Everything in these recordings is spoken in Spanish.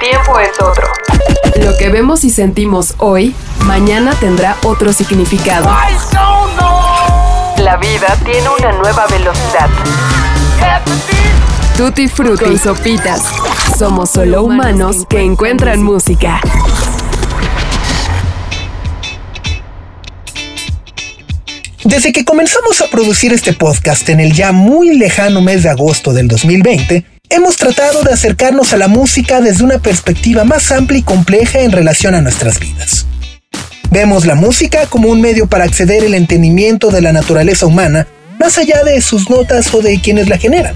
tiempo es otro. Lo que vemos y sentimos hoy, mañana tendrá otro significado. La vida tiene una nueva velocidad. Tutti Frutti y Sopitas. Somos solo humanos que encuentran música. Desde que comenzamos a producir este podcast en el ya muy lejano mes de agosto del 2020, hemos tratado de acercarnos a la música desde una perspectiva más amplia y compleja en relación a nuestras vidas. Vemos la música como un medio para acceder al entendimiento de la naturaleza humana, más allá de sus notas o de quienes la generan.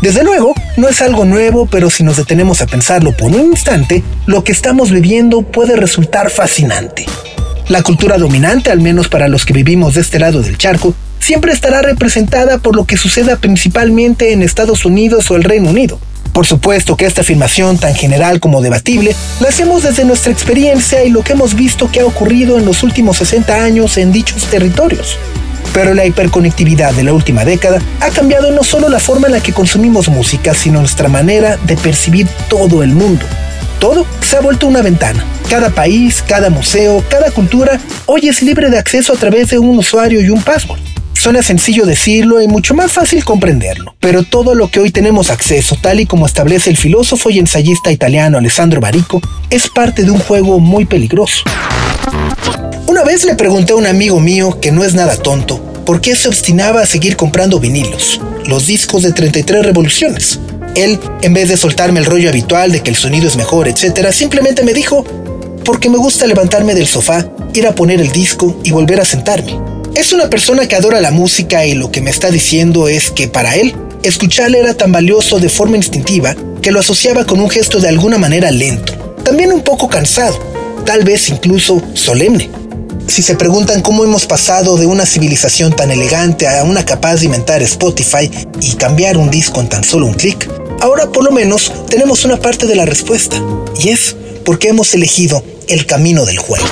Desde luego, no es algo nuevo, pero si nos detenemos a pensarlo por un instante, lo que estamos viviendo puede resultar fascinante. La cultura dominante, al menos para los que vivimos de este lado del charco, siempre estará representada por lo que suceda principalmente en Estados Unidos o el Reino Unido. Por supuesto que esta afirmación tan general como debatible la hacemos desde nuestra experiencia y lo que hemos visto que ha ocurrido en los últimos 60 años en dichos territorios. Pero la hiperconectividad de la última década ha cambiado no solo la forma en la que consumimos música, sino nuestra manera de percibir todo el mundo. Todo se ha vuelto una ventana. Cada país, cada museo, cada cultura hoy es libre de acceso a través de un usuario y un password. Suena sencillo decirlo y mucho más fácil comprenderlo, pero todo lo que hoy tenemos acceso, tal y como establece el filósofo y ensayista italiano Alessandro Barico, es parte de un juego muy peligroso. Una vez le pregunté a un amigo mío, que no es nada tonto, por qué se obstinaba a seguir comprando vinilos, los discos de 33 revoluciones. Él, en vez de soltarme el rollo habitual de que el sonido es mejor, etc., simplemente me dijo, porque me gusta levantarme del sofá, ir a poner el disco y volver a sentarme. Es una persona que adora la música y lo que me está diciendo es que para él, escucharla era tan valioso de forma instintiva que lo asociaba con un gesto de alguna manera lento, también un poco cansado, tal vez incluso solemne. Si se preguntan cómo hemos pasado de una civilización tan elegante a una capaz de inventar Spotify y cambiar un disco en tan solo un clic, ahora por lo menos tenemos una parte de la respuesta, y es porque hemos elegido el camino del juego.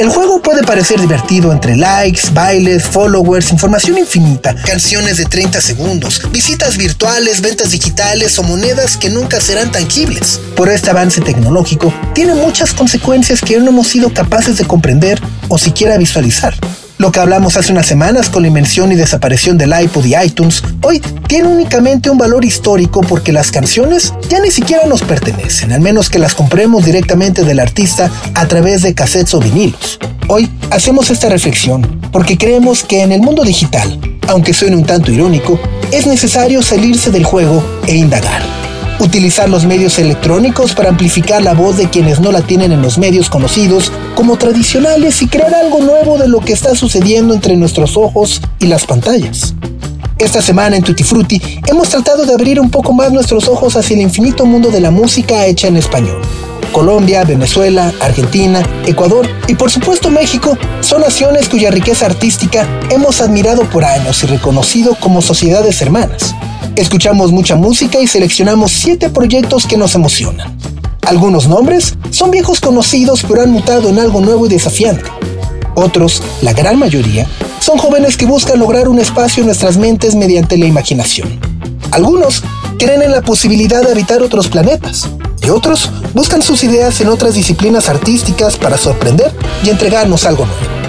El juego puede parecer divertido entre likes, bailes, followers, información infinita, canciones de 30 segundos, visitas virtuales, ventas digitales o monedas que nunca serán tangibles. Por este avance tecnológico, tiene muchas consecuencias que no hemos sido capaces de comprender o siquiera visualizar. Lo que hablamos hace unas semanas con la invención y desaparición del iPod y iTunes, hoy tiene únicamente un valor histórico porque las canciones ya ni siquiera nos pertenecen, al menos que las compremos directamente del artista a través de cassettes o vinilos. Hoy hacemos esta reflexión porque creemos que en el mundo digital, aunque suene un tanto irónico, es necesario salirse del juego e indagar utilizar los medios electrónicos para amplificar la voz de quienes no la tienen en los medios conocidos como tradicionales y crear algo nuevo de lo que está sucediendo entre nuestros ojos y las pantallas. Esta semana en Tutti Frutti hemos tratado de abrir un poco más nuestros ojos hacia el infinito mundo de la música hecha en español. Colombia, Venezuela, Argentina, Ecuador y por supuesto México son naciones cuya riqueza artística hemos admirado por años y reconocido como sociedades hermanas. Escuchamos mucha música y seleccionamos siete proyectos que nos emocionan. Algunos nombres son viejos conocidos pero han mutado en algo nuevo y desafiante. Otros, la gran mayoría, son jóvenes que buscan lograr un espacio en nuestras mentes mediante la imaginación. Algunos creen en la posibilidad de habitar otros planetas y otros buscan sus ideas en otras disciplinas artísticas para sorprender y entregarnos algo nuevo.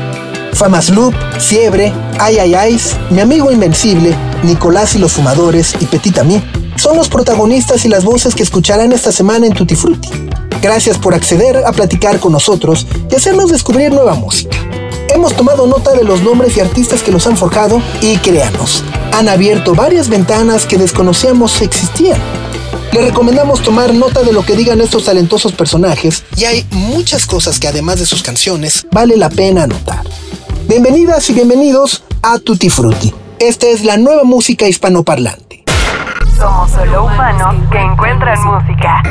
Famas Loop, Fiebre, Ay Ay Ay's, Mi Amigo Invencible, Nicolás y los Fumadores y Petit Ami son los protagonistas y las voces que escucharán esta semana en Tutti Frutti. Gracias por acceder a platicar con nosotros y hacernos descubrir nueva música. Hemos tomado nota de los nombres y artistas que los han forjado y créanos, han abierto varias ventanas que desconocíamos existían. Le recomendamos tomar nota de lo que digan estos talentosos personajes y hay muchas cosas que además de sus canciones vale la pena anotar. Bienvenidas y bienvenidos a Tutti Frutti. Esta es la nueva música hispanoparlante. Somos solo humanos que encuentran música.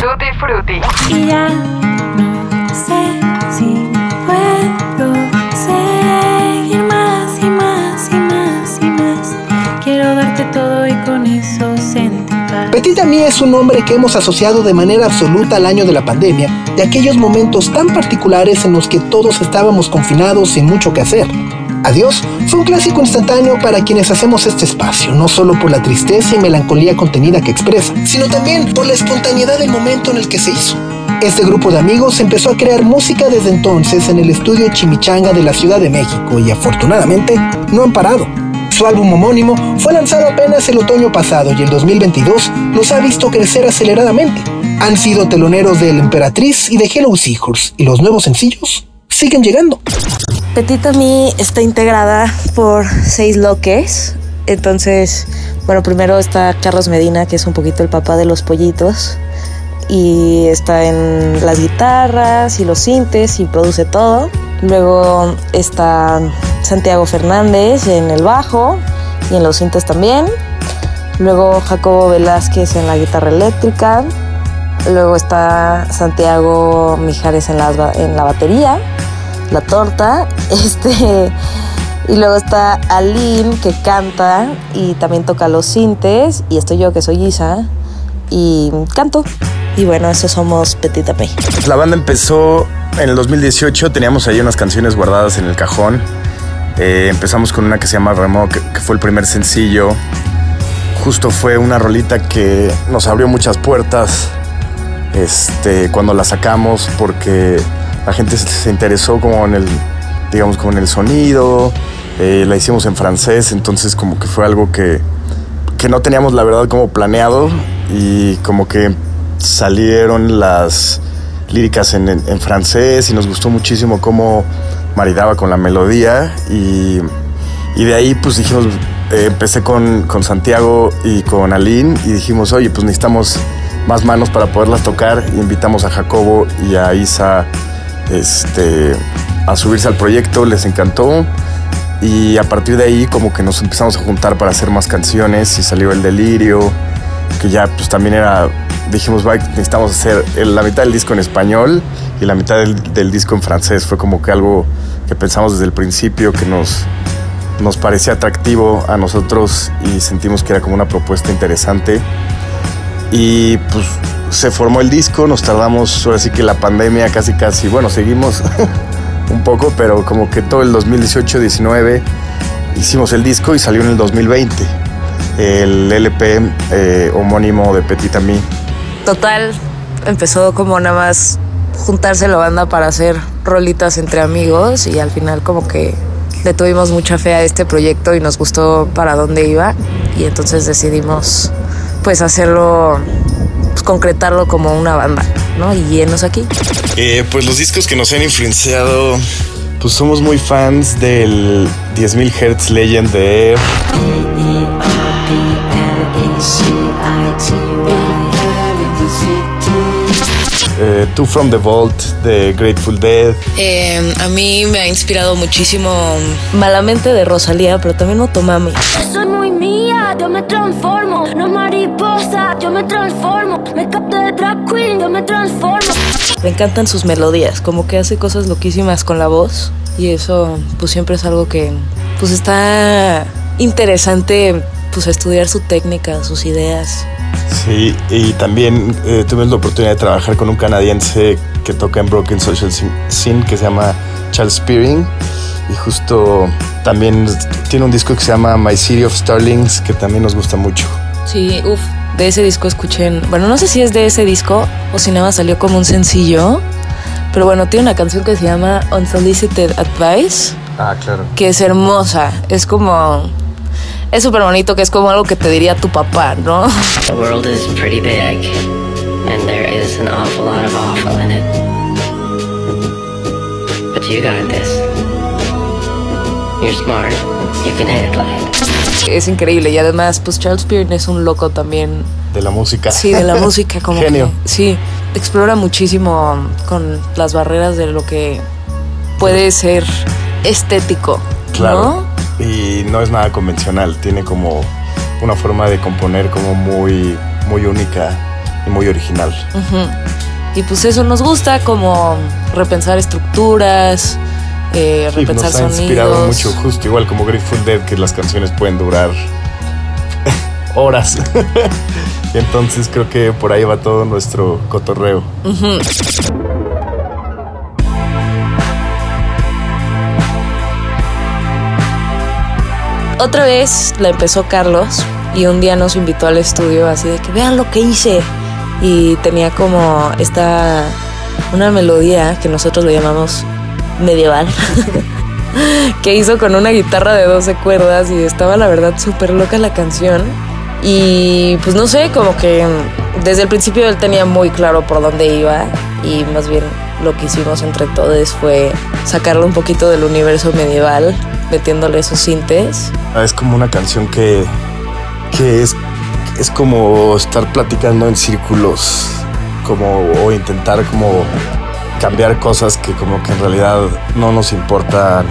Tutti Frutti. Y ya no sé si Petit Ami es un nombre que hemos asociado de manera absoluta al año de la pandemia, de aquellos momentos tan particulares en los que todos estábamos confinados sin mucho que hacer. Adiós fue un clásico instantáneo para quienes hacemos este espacio, no solo por la tristeza y melancolía contenida que expresa, sino también por la espontaneidad del momento en el que se hizo. Este grupo de amigos empezó a crear música desde entonces en el estudio Chimichanga de la Ciudad de México y afortunadamente no han parado. Su álbum homónimo fue lanzado apenas el otoño pasado y el 2022 los ha visto crecer aceleradamente. Han sido teloneros de El Emperatriz y de Hello Seahorse y los nuevos sencillos siguen llegando. Petita Mi está integrada por seis loques. Entonces, bueno, primero está Carlos Medina, que es un poquito el papá de los pollitos. Y está en las guitarras y los sintes y produce todo. Luego está Santiago Fernández en el bajo y en los sintes también. Luego Jacobo Velázquez en la guitarra eléctrica. Luego está Santiago Mijares en la, en la batería la torta. Este, y luego está Aline que canta y también toca los sintes. Y estoy yo que soy Isa y canto. Y bueno, eso somos Petita P. La banda empezó en el 2018, teníamos ahí unas canciones guardadas en el cajón. Eh, empezamos con una que se llama Remo, que, que fue el primer sencillo. Justo fue una rolita que nos abrió muchas puertas este, cuando la sacamos porque la gente se interesó como en el, digamos, como en el sonido, eh, la hicimos en francés, entonces como que fue algo que, que no teníamos la verdad como planeado y como que salieron las líricas en, francés y nos gustó muchísimo cómo maridaba con la melodía y, y de ahí pues dijimos, eh, empecé con, con Santiago y con Aline y dijimos, oye, pues necesitamos más manos para poderlas tocar. invitamos a Jacobo y a Isa este, a subirse al proyecto, les encantó y a partir de ahí como que nos empezamos a juntar para hacer más canciones y salió El Delirio, que ya pues también era, dijimos, necesitamos hacer la mitad del disco en español y la mitad del, del, disco en francés, fue como que algo que pensamos desde el principio que nos, nos parecía atractivo a nosotros y sentimos que era como una propuesta interesante. Y pues se formó el disco, nos tardamos, ahora sí que la pandemia casi casi, bueno, seguimos un poco, pero como que todo el 2018-19 hicimos el disco y salió en el 2020 el LP eh, homónimo de Petit Ami. Total, empezó como nada más juntarse la banda para hacer rolitas entre amigos y al final como que le tuvimos mucha fe a este proyecto y nos gustó para dónde iba y entonces decidimos pues hacerlo concretarlo como una banda, ¿no? Y llenos aquí. Eh, pues los discos que nos han influenciado, pues somos muy fans del 10.000 Hz Legend de Eh, Two from the Vault de Grateful Dead. Eh, a mí me ha inspirado muchísimo Malamente de Rosalía, pero también Motomami. Soy muy mía, yo me transformo. No mariposa, yo me transformo. Me capto de drag queen, yo me transformo. Me encantan sus melodías, como que hace cosas loquísimas con la voz. Y eso, pues siempre es algo que, pues está interesante, pues estudiar su técnica, sus ideas. Sí, y también eh, tuve la oportunidad de trabajar con un canadiense que toca en Broken Social Scene que se llama Charles Spearing. Y justo también tiene un disco que se llama My City of Starlings que también nos gusta mucho. Sí, uff, de ese disco escuchen. Bueno, no sé si es de ese disco o si nada más salió como un sencillo. Pero bueno, tiene una canción que se llama Unsolicited Advice. Ah, claro. Que es hermosa. Es como es súper bonito, que es como algo que te diría tu papá, ¿no? The world is pretty big, and there is an awful lot of awful in it. But you got this. You're smart. You can handle it. Es increíble y además, pues Charles Pearson es un loco también. De la música. Sí, de la música, como Genio. Que, sí, explora muchísimo con las barreras de lo que puede ser estético, claro. ¿no? Y no es nada convencional, tiene como una forma de componer como muy, muy única y muy original. Uh -huh. Y pues eso nos gusta, como repensar estructuras, eh, sí, repensar nos ha sonidos. inspirado mucho, justo igual como Grateful Dead, que las canciones pueden durar horas. y entonces creo que por ahí va todo nuestro cotorreo. Uh -huh. Otra vez la empezó Carlos y un día nos invitó al estudio así de que vean lo que hice. Y tenía como esta, una melodía que nosotros le llamamos medieval, que hizo con una guitarra de 12 cuerdas y estaba la verdad súper loca la canción. Y pues no sé, como que desde el principio él tenía muy claro por dónde iba y más bien lo que hicimos entre todos fue sacarlo un poquito del universo medieval, metiéndole esos sintes. Es como una canción que, que es, es como estar platicando en círculos, como o intentar como cambiar cosas que como que en realidad no nos importan,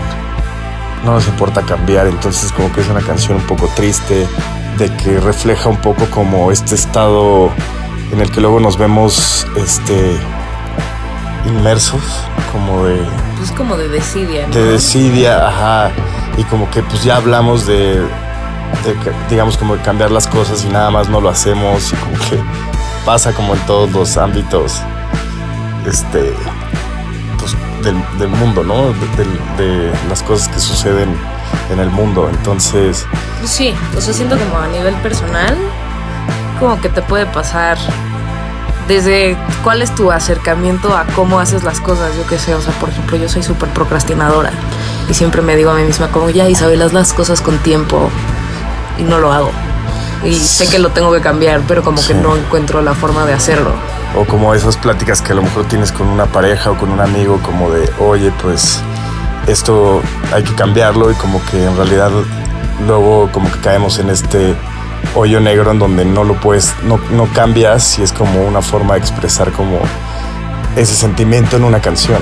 no nos importa cambiar. Entonces como que es una canción un poco triste, de que refleja un poco como este estado en el que luego nos vemos este inmersos, como de Pues como de desidia, ¿no? de desidia, ajá, y como que pues ya hablamos de, digamos como de cambiar las cosas y nada más no lo hacemos y como que pasa como en todos los ámbitos este pues, del, del mundo, ¿no? De, de- de las cosas que suceden en el mundo. Entonces, Pues Sí, o sea, siento como a nivel personal, como que te puede pasar desde cuál es tu acercamiento a cómo haces las cosas, yo qué sé, o sea, por ejemplo, yo soy súper procrastinadora y siempre me digo a mí misma como, ya Isabel, haz las cosas con tiempo y no lo hago. Y sé que lo tengo que cambiar, pero como Sí. que no encuentro la forma de hacerlo. o como esas pláticas que a lo mejor tienes con una pareja o con un amigo, como de, oye, pues esto hay que cambiarlo y como que en realidad luego como que caemos en este hoyo negro en donde no lo puedes, no, no cambias y es como una forma de expresar como ese sentimiento en una canción.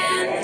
Yo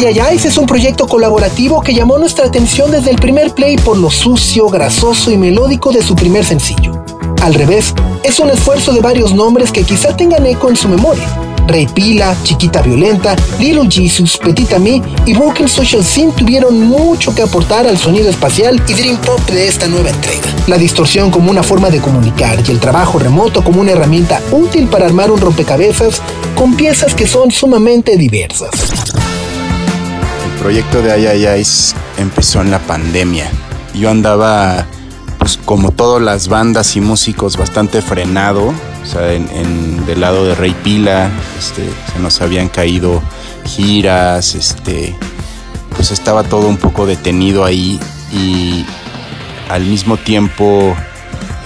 Ay Ay Ay es un proyecto colaborativo que llamó nuestra atención desde el primer play por lo sucio, grasoso y melódico de su primer sencillo. Al revés, es un esfuerzo de varios nombres que quizá tengan eco en su memoria. Rey Pila, Chiquita Violenta, Little Jesus, Petita Me y Broken Social Scene tuvieron mucho que aportar al sonido espacial y dream pop de esta nueva entrega. La distorsión como una forma de comunicar y el trabajo remoto como una herramienta útil para armar un rompecabezas con piezas que son sumamente diversas. Proyecto de Ay Ay Ay's empezó en la pandemia. Yo andaba, pues como todas las bandas y músicos, bastante frenado. O sea, en- del lado de Rey Pila, este, se nos habían caído giras, este, pues estaba todo un poco detenido ahí y al mismo tiempo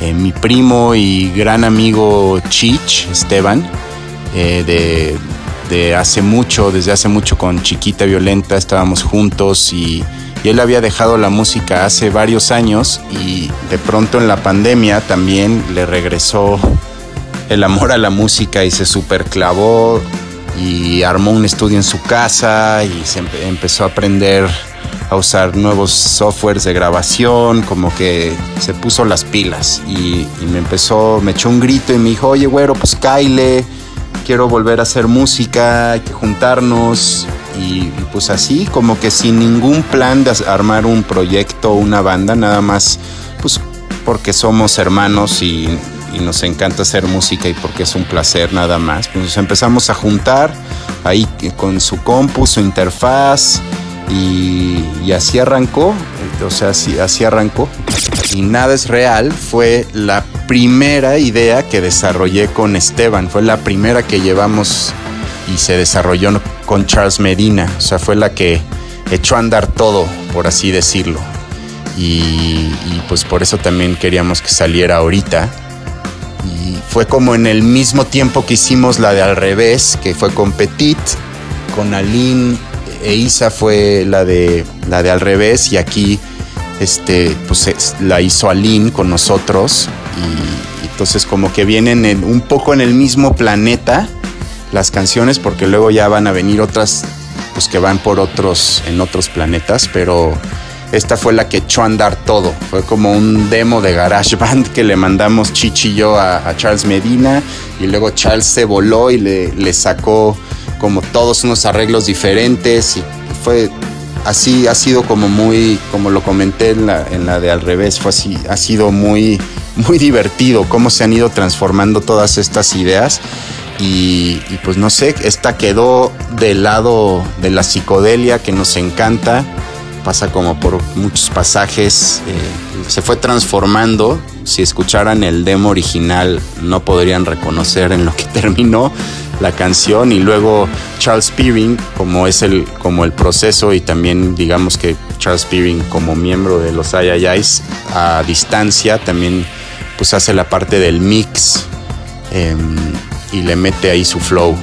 eh, mi primo y gran amigo Chich, Esteban, eh, de, de hace mucho, desde hace mucho con Chiquita Violenta estábamos juntos y, y él había dejado la música hace varios años y de pronto en la pandemia también le regresó el amor a la música y se superclavó y armó un estudio en su casa y empezó a aprender a usar nuevos softwares de grabación, como que se puso las pilas y, y me empezó, me echó un grito y me dijo, oye güero, pues Kyle, quiero volver a hacer música, hay que juntarnos y, pues así, como que sin ningún plan de armar un proyecto una banda, nada más pues porque somos hermanos y, nos encanta hacer música y porque es un placer nada más. Pues nos empezamos a juntar ahí con su compu, su interfaz y así arrancó, o sea, así, así arrancó. Y Nada es Real fue la primera idea que desarrollé con Esteban, fue la primera que llevamos y se desarrolló con Charles Medina, o sea, fue la que echó a andar todo, por así decirlo. Y, y pues por eso también queríamos que saliera ahorita. Y fue como en el mismo tiempo que hicimos la de Al Revés, que fue con Petit, con Aline e Isa fue la de, la de Al Revés y aquí este, pues es- la hizo Aline con nosotros y, y entonces como que vienen en- un poco en el mismo planeta las canciones porque luego ya van a venir otras pues que van por otros en otros planetas pero esta fue la que echó a andar todo. Fue como un demo de garage band que le mandamos Chichi y yo a, a Charles Medina y luego Charles se voló y le, le sacó como todos unos arreglos diferentes y fue así ha sido como muy, como lo comenté en la, en la de al revés, fue así, ha sido muy, muy divertido cómo se han ido transformando todas estas ideas. Y, y pues no sé, esta quedó del lado de la psicodelia que nos encanta, pasa como por muchos pasajes, eh, se fue transformando. Si escucharan el demo original no podrían reconocer en lo que terminó la canción y luego Charles Peering como es el como el proceso y también digamos que Charles Peering como miembro de los Ay's, a distancia también pues hace la parte del mix em, y le mete ahí su flow.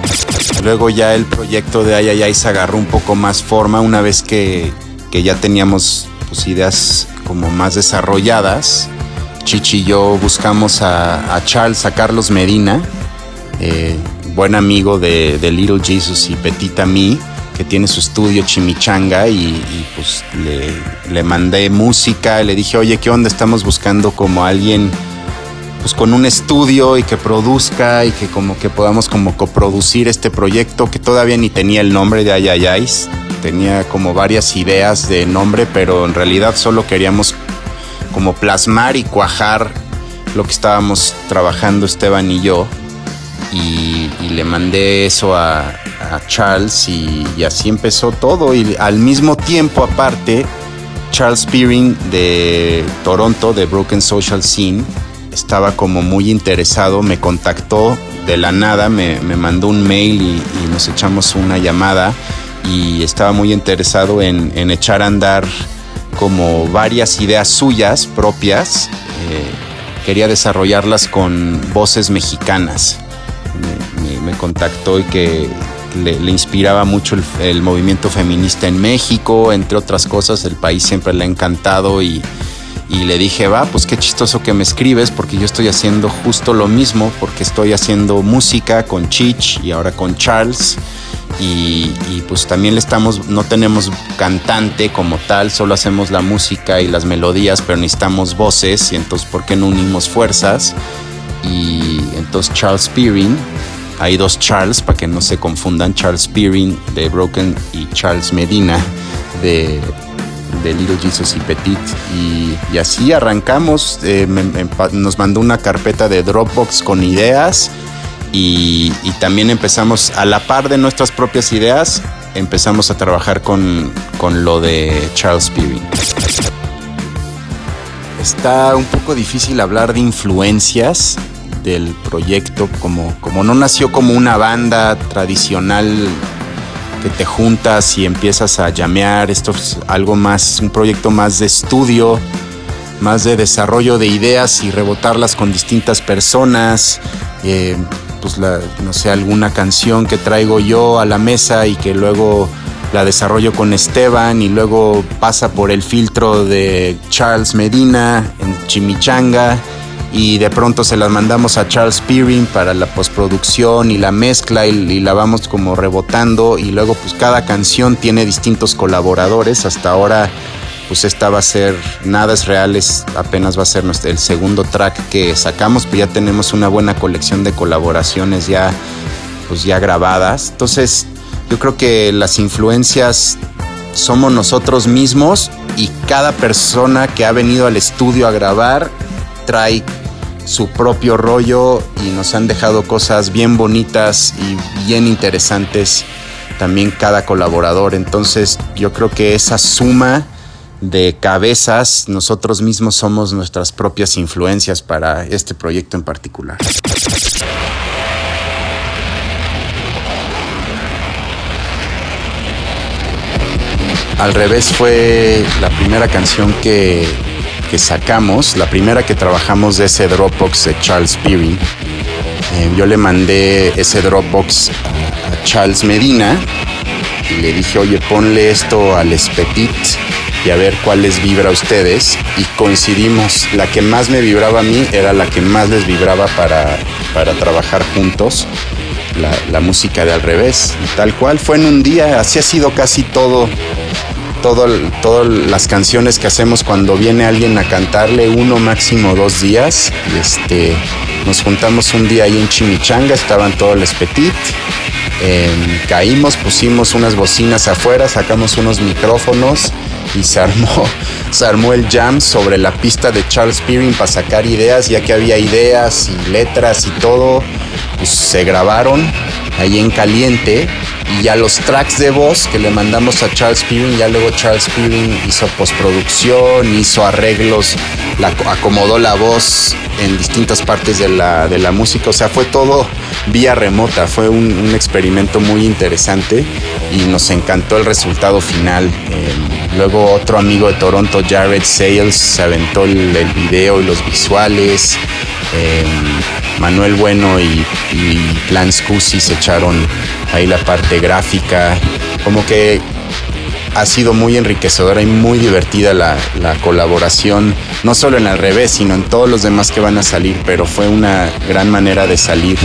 Luego ya el proyecto de se agarró un poco más forma una vez que, que ya teníamos pues, ideas como más desarrolladas. Chichi y yo buscamos a, a Charles, a Carlos Medina, eh, buen amigo de, Little Jesus y Petita Me, que tiene su estudio Chimichanga y, pues le, mandé música, le dije, oye, ¿qué onda? Estamos buscando como alguien pues con un estudio y que produzca y que como que podamos como coproducir este proyecto que todavía ni tenía el nombre de Ayayais. Tenía como varias ideas de nombre, pero en realidad solo queríamos como plasmar y cuajar lo que estábamos trabajando Esteban y yo. Y, le mandé eso a, Charles y, así empezó todo. Y al mismo tiempo, aparte, Charles Peering de Toronto, de Broken Social Scene, estaba como muy interesado, me contactó de la nada, me, mandó un mail y, nos echamos una llamada y estaba muy interesado en, en, echar a andar como varias ideas suyas propias. Eh, quería desarrollarlas con voces mexicanas. Me, contactó y que le, inspiraba mucho el, movimiento feminista en México, entre otras cosas, el país siempre le ha encantado y, le dije, va, pues qué chistoso que me escribes porque yo estoy haciendo justo lo mismo, porque estoy haciendo música con Chich y ahora con Charles y, pues también estamos, no tenemos cantante como tal, solo hacemos la música y las melodías, pero necesitamos voces y entonces ¿por qué no unimos fuerzas? Y entonces Charles Spearing, hay dos Charles para que no se confundan, Charles Spearing de Broken y Charles Medina de, Little Jesus y Petit. Y, así arrancamos, eh, nos mandó una carpeta de Dropbox con ideas y, también empezamos a la par de nuestras propias ideas, empezamos a trabajar con, con lo de Charles Spearing. Está un poco difícil hablar de influencias del proyecto, como, como no nació como una banda tradicional que te juntas y empiezas a llamear, esto es algo más, un proyecto más de estudio, más de desarrollo de ideas y rebotarlas con distintas personas, eh, pues no sé, alguna canción que traigo yo a la mesa y que luego la desarrollo con Esteban y luego pasa por el filtro de Charles Medina en Chimichanga y de pronto se las mandamos a Charles Peering para la postproducción y la mezcla y, la vamos como rebotando y luego pues cada canción tiene distintos colaboradores hasta ahora pues esta va a ser Nada es Real, apenas va a ser el segundo track que sacamos, pues ya tenemos una buena colección de colaboraciones ya, pues ya grabadas. Entonces, yo creo que las influencias somos nosotros mismos y cada persona que ha venido al estudio a grabar trae su propio rollo y nos han dejado cosas bien bonitas y bien interesantes también cada colaborador. Entonces yo creo que esa suma de cabezas, nosotros mismos somos nuestras propias influencias para este proyecto en particular. Al revés fue la primera canción que, que sacamos, la primera que trabajamos de ese Dropbox de Charles Peary. Eh, yo le mandé ese Dropbox a, Charles Medina y le dije, oye, ponle esto al Petit y a ver cuál les vibra a ustedes. Y coincidimos, la que más me vibraba a mí era la que más les vibraba para, para trabajar juntos. La, la música de al revés, y tal cual fue en un día, así ha sido casi todo todo, todas las canciones que hacemos cuando viene alguien a cantarle uno máximo dos días. Este, nos juntamos un día ahí en Chimichanga, estaban todos los petit. Eh, caímos, pusimos unas bocinas afuera, sacamos unos micrófonos y se armó, se armó el jam sobre la pista de Charles Peering para sacar ideas, ya que había ideas y letras y todo, pues se grabaron ahí en caliente y ya los tracks de voz que le mandamos a Charles Peering, ya luego Charles Peering hizo postproducción, hizo arreglos, acomodó la voz en distintas partes de la, de la música, o sea, fue todo vía remota, fue un, experimento muy interesante y nos encantó el resultado final. Eh, luego otro amigo de Toronto, Jared Sales, se aventó el, el video y los visuales. Eh, Manuel Bueno y, y Plan Scusi se echaron ahí la parte gráfica. Como que ha sido muy enriquecedora y muy divertida la, la, colaboración, no solo en al revés, sino en todos los demás que van a salir, pero fue una gran manera de salir.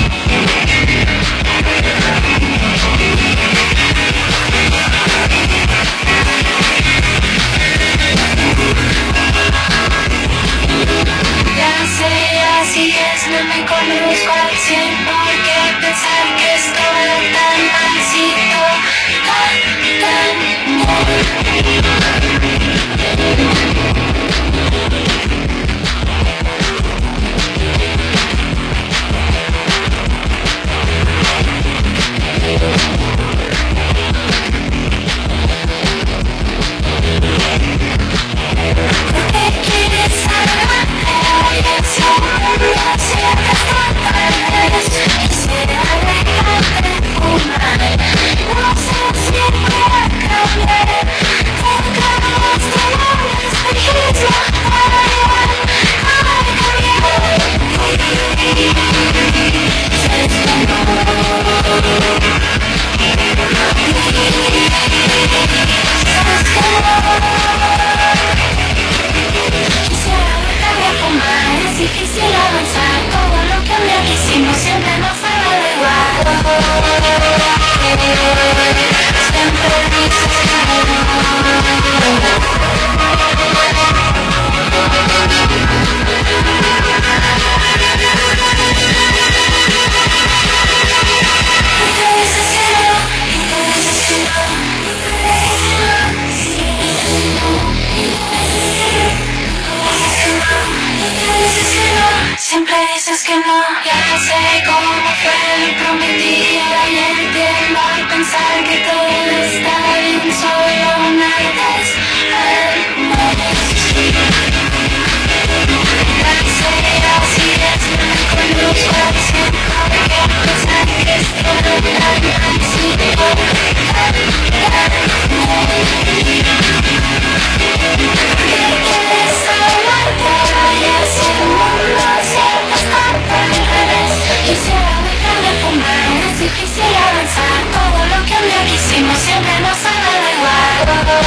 Igual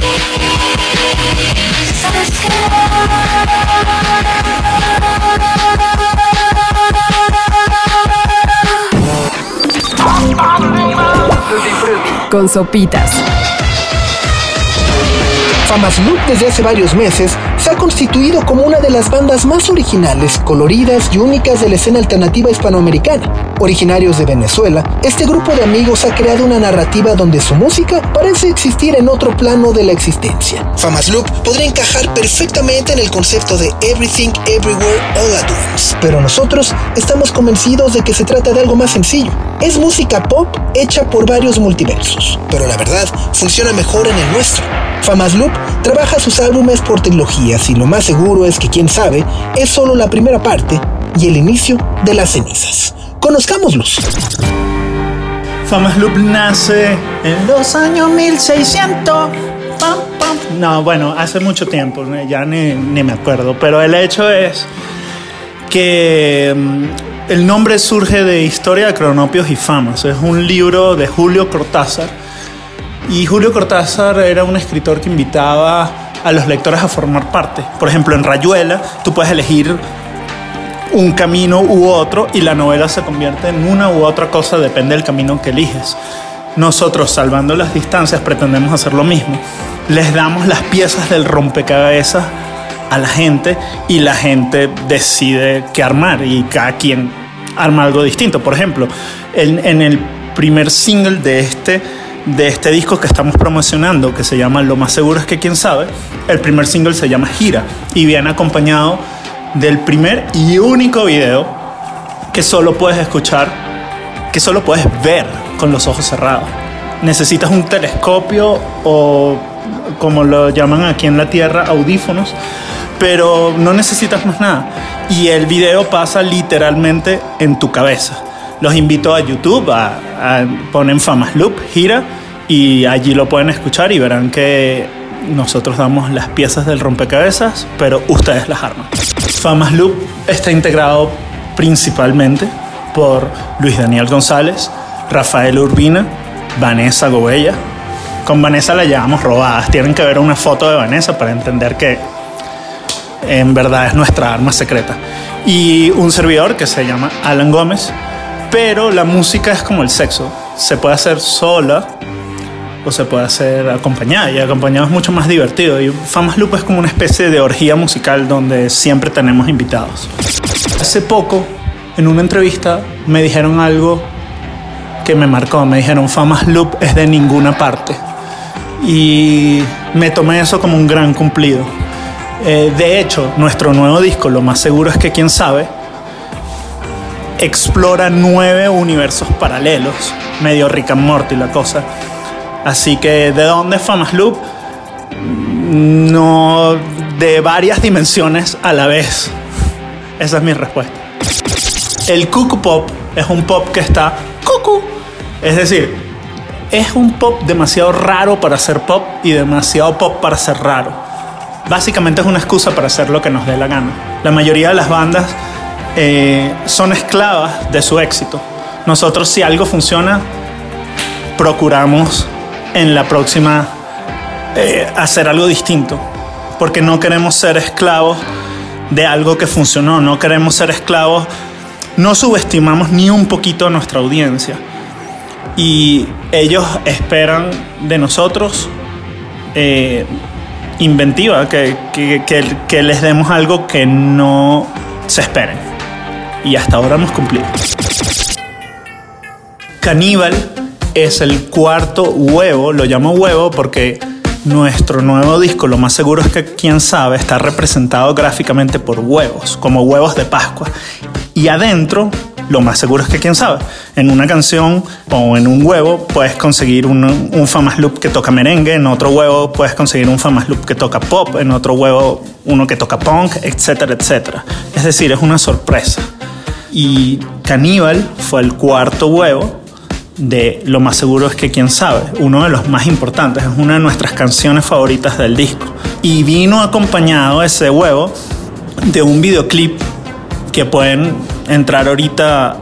Porque Con sopitas. Famas Loop desde hace varios meses se ha constituido como una de las bandas más originales, coloridas y únicas de la escena alternativa hispanoamericana. Originarios de Venezuela, este grupo de amigos ha creado una narrativa donde su música parece existir en otro plano de la existencia. Famas Loop podría encajar perfectamente en el concepto de Everything Everywhere All at Once, pero nosotros estamos convencidos de que se trata de algo más sencillo. Es música pop hecha por varios multiversos, pero la verdad funciona mejor en el nuestro. Famas Loop trabaja sus álbumes por trilogías y lo más seguro es que quién sabe es solo la primera parte y el inicio de las cenizas. Conozcámoslos. Famas Loop nace en los años 1600. Pam, pam. No, bueno, hace mucho tiempo, ¿no? ya ni, ni me acuerdo. Pero el hecho es que mm, el nombre surge de Historia de Cronopios y Famas. Es un libro de Julio Cortázar. Y Julio Cortázar era un escritor que invitaba a los lectores a formar parte. Por ejemplo, en Rayuela tú puedes elegir un camino u otro y la novela se convierte en una u otra cosa, depende del camino que eliges. Nosotros, salvando las distancias, pretendemos hacer lo mismo. Les damos las piezas del rompecabezas a la gente y la gente decide qué armar y cada quien arma algo distinto. Por ejemplo, en, en el primer single de este, de este disco que estamos promocionando, que se llama Lo más seguro es que quién sabe, el primer single se llama Gira y viene acompañado del primer y único video que solo puedes escuchar, que solo puedes ver con los ojos cerrados. Necesitas un telescopio o, como lo llaman aquí en la Tierra, audífonos, pero no necesitas más nada. Y el video pasa literalmente en tu cabeza. Los invito a YouTube, a, a ponen Famas Loop, gira, y allí lo pueden escuchar y verán que nosotros damos las piezas del rompecabezas, pero ustedes las arman. Famas Loop está integrado principalmente por Luis Daniel González, Rafael Urbina, Vanessa Gobella. Con Vanessa la llevamos robadas. Tienen que ver una foto de Vanessa para entender que en verdad es nuestra arma secreta. Y un servidor que se llama Alan Gómez. Pero la música es como el sexo. Se puede hacer sola o se puede hacer acompañada. Y acompañado es mucho más divertido. Y Famas Loop es como una especie de orgía musical donde siempre tenemos invitados. Hace poco, en una entrevista, me dijeron algo que me marcó. Me dijeron, Famas Loop es de ninguna parte. Y me tomé eso como un gran cumplido. Eh, de hecho, nuestro nuevo disco, lo más seguro es que quién sabe, explora nueve universos paralelos, medio Rick and Morty la cosa. Así que, ¿de dónde es Famas Loop? No, de varias dimensiones a la vez. Esa es mi respuesta. El cuckoo pop es un pop que está cuckoo. Es decir, es un pop demasiado raro para ser pop y demasiado pop para ser raro. Básicamente es una excusa para hacer lo que nos dé la gana. La mayoría de las bandas eh, son esclavas de su éxito. Nosotros si algo funciona, procuramos en la próxima eh, hacer algo distinto. Porque no queremos ser esclavos de algo que funcionó. No queremos ser esclavos. No subestimamos ni un poquito a nuestra audiencia. Y ellos esperan de nosotros eh, inventiva, que, que- que- les demos algo que no se esperen. Y hasta ahora hemos cumplido. Caníbal es el cuarto huevo, lo llamo huevo porque nuestro nuevo disco, lo más seguro es que quién sabe, está representado gráficamente por huevos, como huevos de Pascua. Y adentro, lo más seguro es que quién sabe, en una canción o en un huevo puedes conseguir un, un Famas Loop que toca merengue, en otro huevo puedes conseguir un Famas Loop que toca pop, en otro huevo uno que toca punk, etcétera, etcétera. Es decir, es una sorpresa. Y Caníbal fue el cuarto huevo de Lo más seguro es que quién sabe, uno de los más importantes, es una de nuestras canciones favoritas del disco. Y vino acompañado ese huevo de un videoclip que pueden entrar ahorita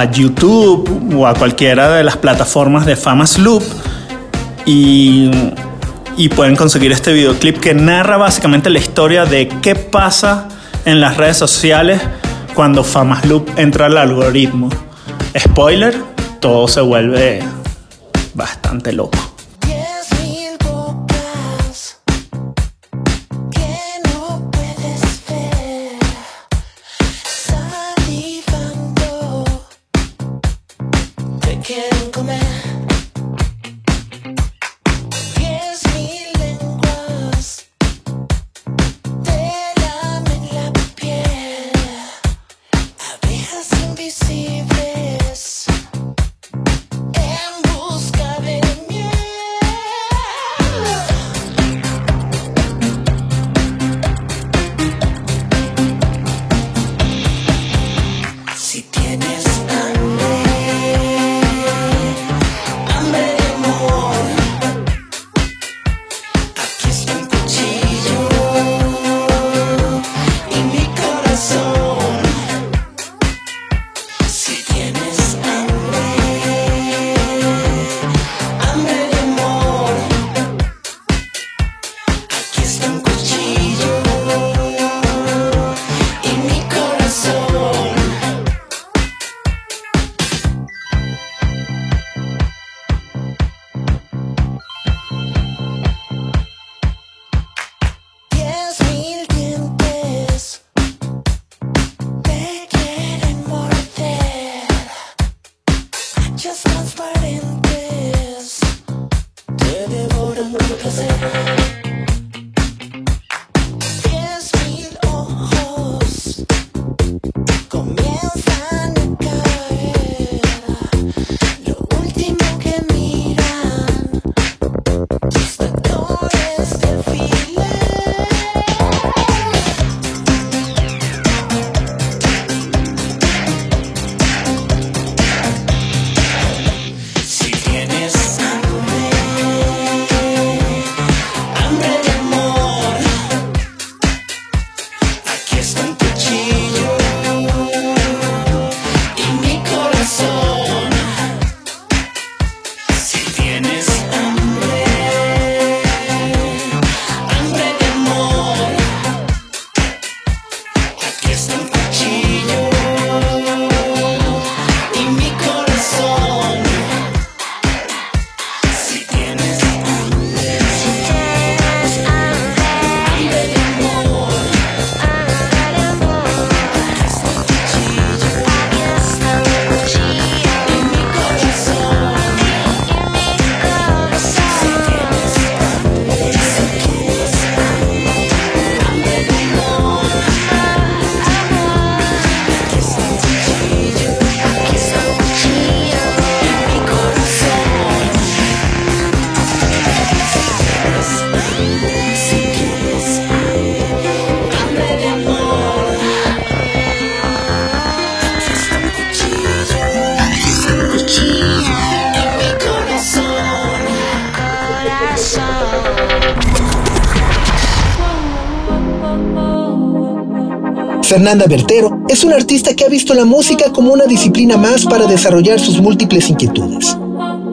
a, YouTube o a cualquiera de las plataformas de Famas Loop y, y pueden conseguir este videoclip que narra básicamente la historia de qué pasa en las redes sociales cuando Famas Loop entra al algoritmo. Spoiler, todo se vuelve bastante loco. Fernanda Bertero es una artista que ha visto la música como una disciplina más para desarrollar sus múltiples inquietudes.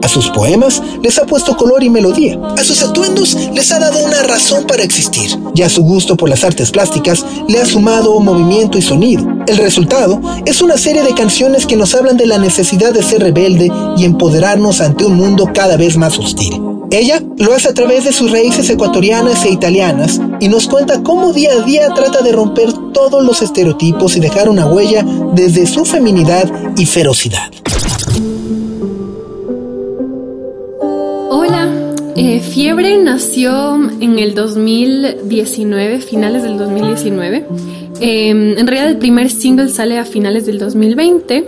A sus poemas les ha puesto color y melodía. A sus atuendos les ha dado una razón para existir. Y a su gusto por las artes plásticas le ha sumado movimiento y sonido. El resultado es una serie de canciones que nos hablan de la necesidad de ser rebelde y empoderarnos ante un mundo cada vez más hostil. Ella lo hace a través de sus raíces ecuatorianas e italianas y nos cuenta cómo día a día trata de romper todos los estereotipos y dejar una huella desde su feminidad y ferocidad. Hola, eh, Fiebre nació en el 2019, finales del 2019. Eh, en realidad el primer single sale a finales del 2020,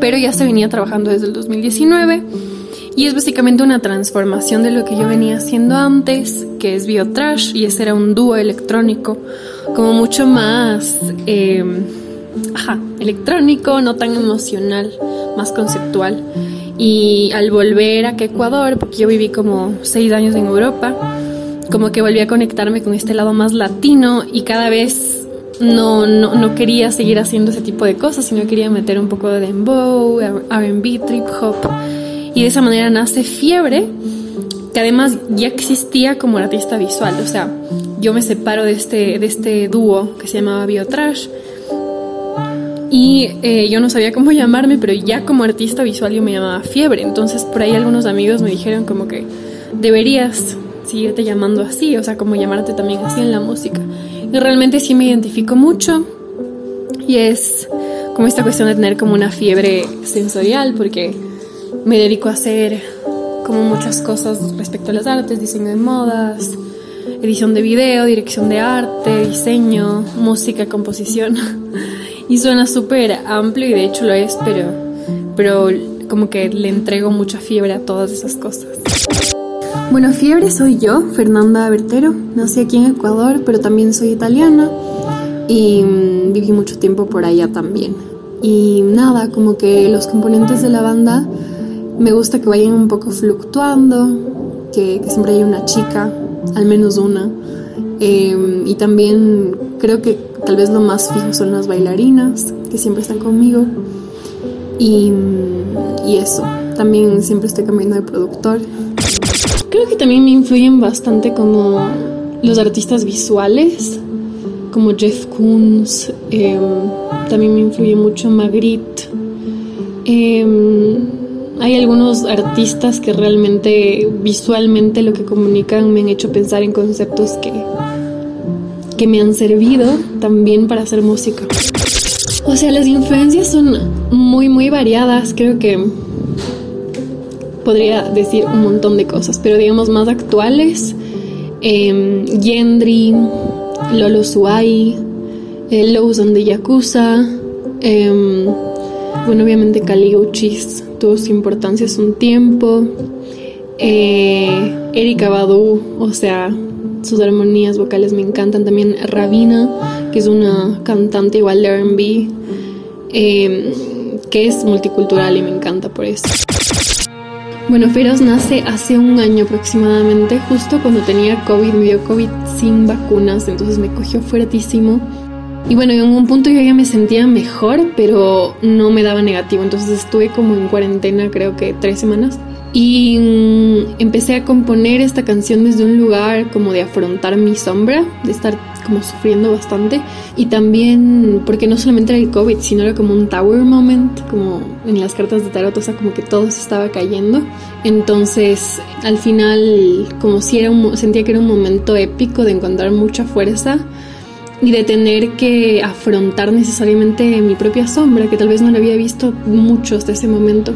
pero ya se venía trabajando desde el 2019 y es básicamente una transformación de lo que yo venía haciendo antes, que es Biotrash, y ese era un dúo electrónico, como mucho más eh, ajá, electrónico, no tan emocional, más conceptual. Y al volver a Ecuador, porque yo viví como seis años en Europa, como que volví a conectarme con este lado más latino y cada vez no, no, no quería seguir haciendo ese tipo de cosas, sino quería meter un poco de dembow, RB, trip hop. Y de esa manera nace Fiebre, que además ya existía como artista visual. O sea, yo me separo de este, de este dúo que se llamaba Biotrash. Y eh, yo no sabía cómo llamarme, pero ya como artista visual yo me llamaba Fiebre. Entonces por ahí algunos amigos me dijeron como que deberías seguirte llamando así, o sea, como llamarte también así en la música. Y realmente sí me identifico mucho. Y es como esta cuestión de tener como una fiebre sensorial, porque me dedico a hacer como muchas cosas respecto a las artes, diseño de modas, edición de video, dirección de arte, diseño, música, composición. Y suena súper amplio y de hecho lo es, pero, pero como que le entrego mucha fiebre a todas esas cosas. Bueno, fiebre soy yo, Fernanda Bertero. Nací aquí en Ecuador, pero también soy italiana y mm, viví mucho tiempo por allá también. Y nada, como que los componentes de la banda me gusta que vayan un poco fluctuando, que, siempre hay una chica, al menos una. Eh, y también creo que tal vez lo más fijo son las bailarinas, que siempre están conmigo. Y, eso, también siempre estoy cambiando de productor. Creo que también me influyen bastante como los artistas visuales, como Jeff Koons, eh, también me influye mucho Magritte. Eh, hay algunos artistas que realmente visualmente lo que comunican me han hecho pensar en conceptos que, que me han servido también para hacer música. O sea, las influencias son muy, muy variadas. Creo que podría decir un montón de cosas, pero digamos más actuales. Eh, Gendry, Lolo Suai, eh, Lowson de Yakuza, eh, bueno, obviamente Uchis tuvo su importancia hace un tiempo. Eh, Erika Badu, o sea, sus armonías vocales me encantan. También Rabina, que es una cantante igual de RB, eh, que es multicultural y me encanta por eso. Bueno, Feroz nace hace un año aproximadamente, justo cuando tenía COVID, me dio COVID sin vacunas, entonces me cogió fuertísimo. Y bueno, en un punto yo ya me sentía mejor, pero no me daba negativo. Entonces estuve como en cuarentena, creo que tres semanas. Y mm, empecé a componer esta canción desde un lugar como de afrontar mi sombra, de estar como sufriendo bastante. Y también porque no solamente era el COVID, sino era como un tower moment, como en las cartas de tarot, o sea, como que todo se estaba cayendo. Entonces, al final, como si era un, sentía que era un momento épico de encontrar mucha fuerza y de tener que afrontar necesariamente mi propia sombra, que tal vez no la había visto mucho hasta ese momento.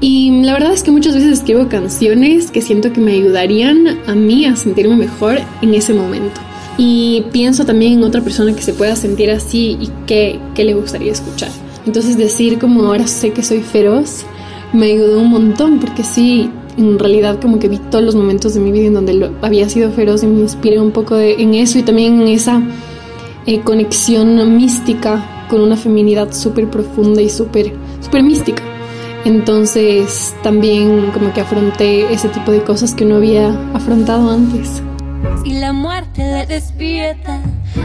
Y la verdad es que muchas veces escribo canciones que siento que me ayudarían a mí a sentirme mejor en ese momento. Y pienso también en otra persona que se pueda sentir así y que, que le gustaría escuchar. Entonces decir como ahora sé que soy feroz me ayudó un montón porque sí, en realidad como que vi todos los momentos de mi vida en donde lo, había sido feroz y me inspiré un poco de, en eso y también en esa eh, conexión mística con una feminidad súper profunda y súper súper mística. Entonces también como que afronté ese tipo de cosas que no había afrontado antes. Si la muerte le despierta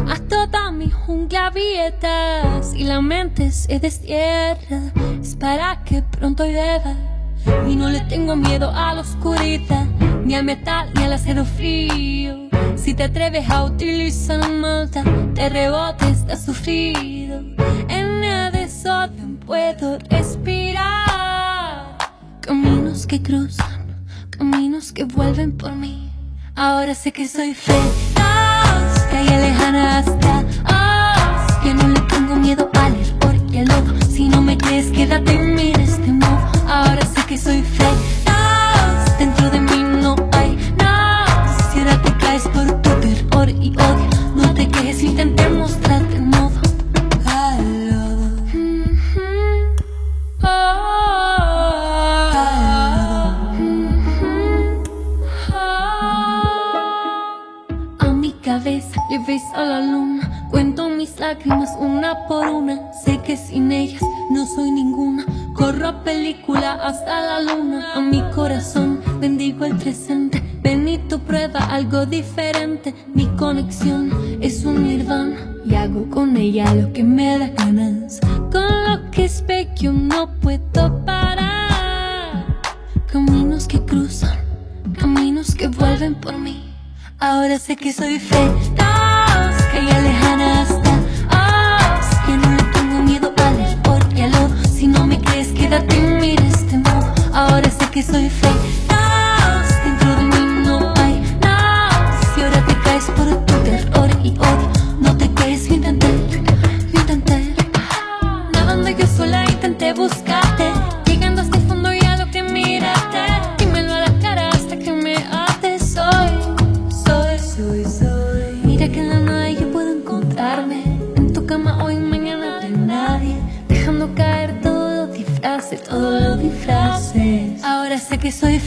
a toda mi jungla abierta, si la mente se destierra, es para que pronto llueva. Y no le tengo miedo a la oscuridad, ni al metal, ni al acero frío. Si te atreves a utilizar malta, te rebotes, te has sufrido. En el desorden puedo respirar. Caminos que cruzan, caminos que vuelven por mí. Ahora sé que soy feroz, calle lejana hasta Oz. Que no le tengo miedo al error y al lodo. Si no me crees, quédate y mira este modo. Ahora sé que soy feroz, ves a la luna. Cuento mis lágrimas una por una. Sé que sin ellas no soy ninguna. Corro a película hasta la luna. A mi corazón bendigo el presente. Tu prueba algo diferente. Mi conexión es un nirvana. Y hago con ella lo que me da ganas. Con lo que es bello no puedo parar. Caminos que cruzan, caminos que vuelven por mí. Ahora sé que soy feroz, calle lejana hasta Oz. Que no le tengo miedo al error y al lodo. Si no me crees, quédate y mira este modo. Ahora sé que soy feroz, dentro de mí no hay nada. Si ahora te caes por tu terror y odio, que soy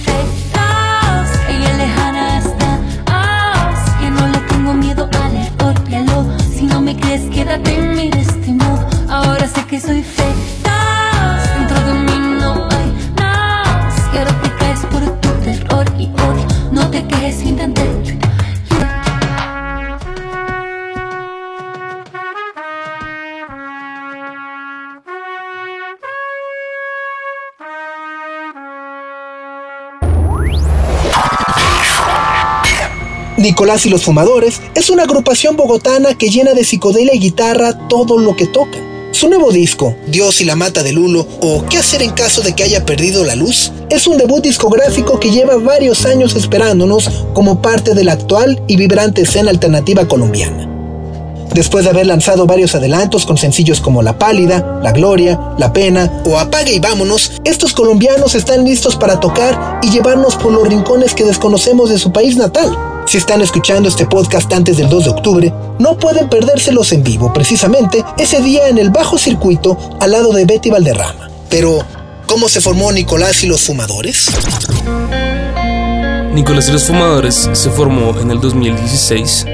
Nicolás y los Fumadores es una agrupación bogotana que llena de psicodelia y guitarra todo lo que toca. Su nuevo disco, Dios y la Mata de Lulo o ¿Qué hacer en caso de que haya perdido la luz? es un debut discográfico que lleva varios años esperándonos como parte de la actual y vibrante escena alternativa colombiana. Después de haber lanzado varios adelantos con sencillos como La Pálida, La Gloria, La Pena o Apague y Vámonos, estos colombianos están listos para tocar y llevarnos por los rincones que desconocemos de su país natal. Si están escuchando este podcast antes del 2 de octubre, no pueden perdérselos en vivo, precisamente ese día en el bajo circuito al lado de Betty Valderrama. Pero, ¿cómo se formó Nicolás y los Fumadores? Nicolás y los Fumadores se formó en el 2016.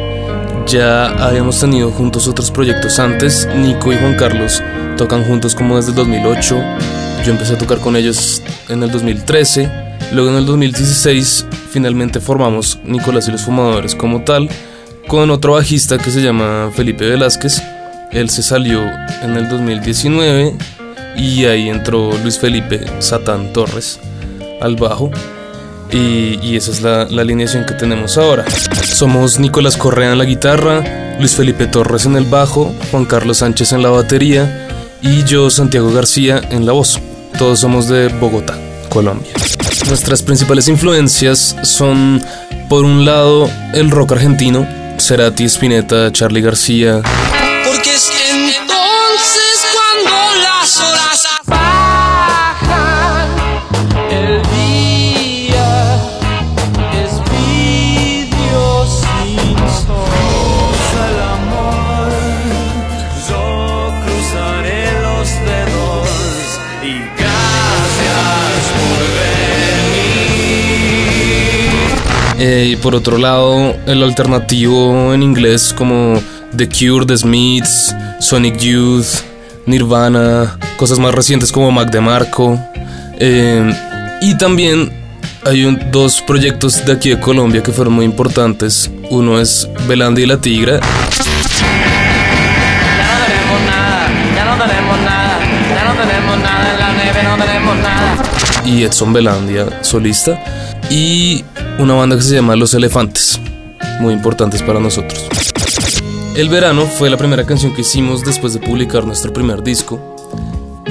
Ya habíamos tenido juntos otros proyectos antes. Nico y Juan Carlos tocan juntos como desde el 2008. Yo empecé a tocar con ellos en el 2013. Luego en el 2016 finalmente formamos Nicolás y los Fumadores como tal con otro bajista que se llama Felipe Velázquez. Él se salió en el 2019 y ahí entró Luis Felipe Satán Torres al bajo. Y, esa es la, alineación que tenemos ahora. Somos Nicolás Correa en la guitarra, Luis Felipe Torres en el bajo, Juan Carlos Sánchez en la batería y yo, Santiago García, en la voz. Todos somos de Bogotá, Colombia. Nuestras principales influencias son, por un lado, el rock argentino, Cerati, Spinetta, Charlie García, Porque Eh, y por otro lado, el alternativo en inglés como The Cure, The Smiths, Sonic Youth, Nirvana, cosas más recientes como Mac DeMarco. Eh, y también hay un- dos proyectos de aquí de Colombia que fueron muy importantes. Uno es Belandi y la Tigra Ya no tenemos nada, ya no tenemos nada en la nieve, no tenemos nada. y Edson Belandia, solista. Y una banda que se llama Los Elefantes, muy importantes para nosotros. El verano fue la primera canción que hicimos después de publicar nuestro primer disco.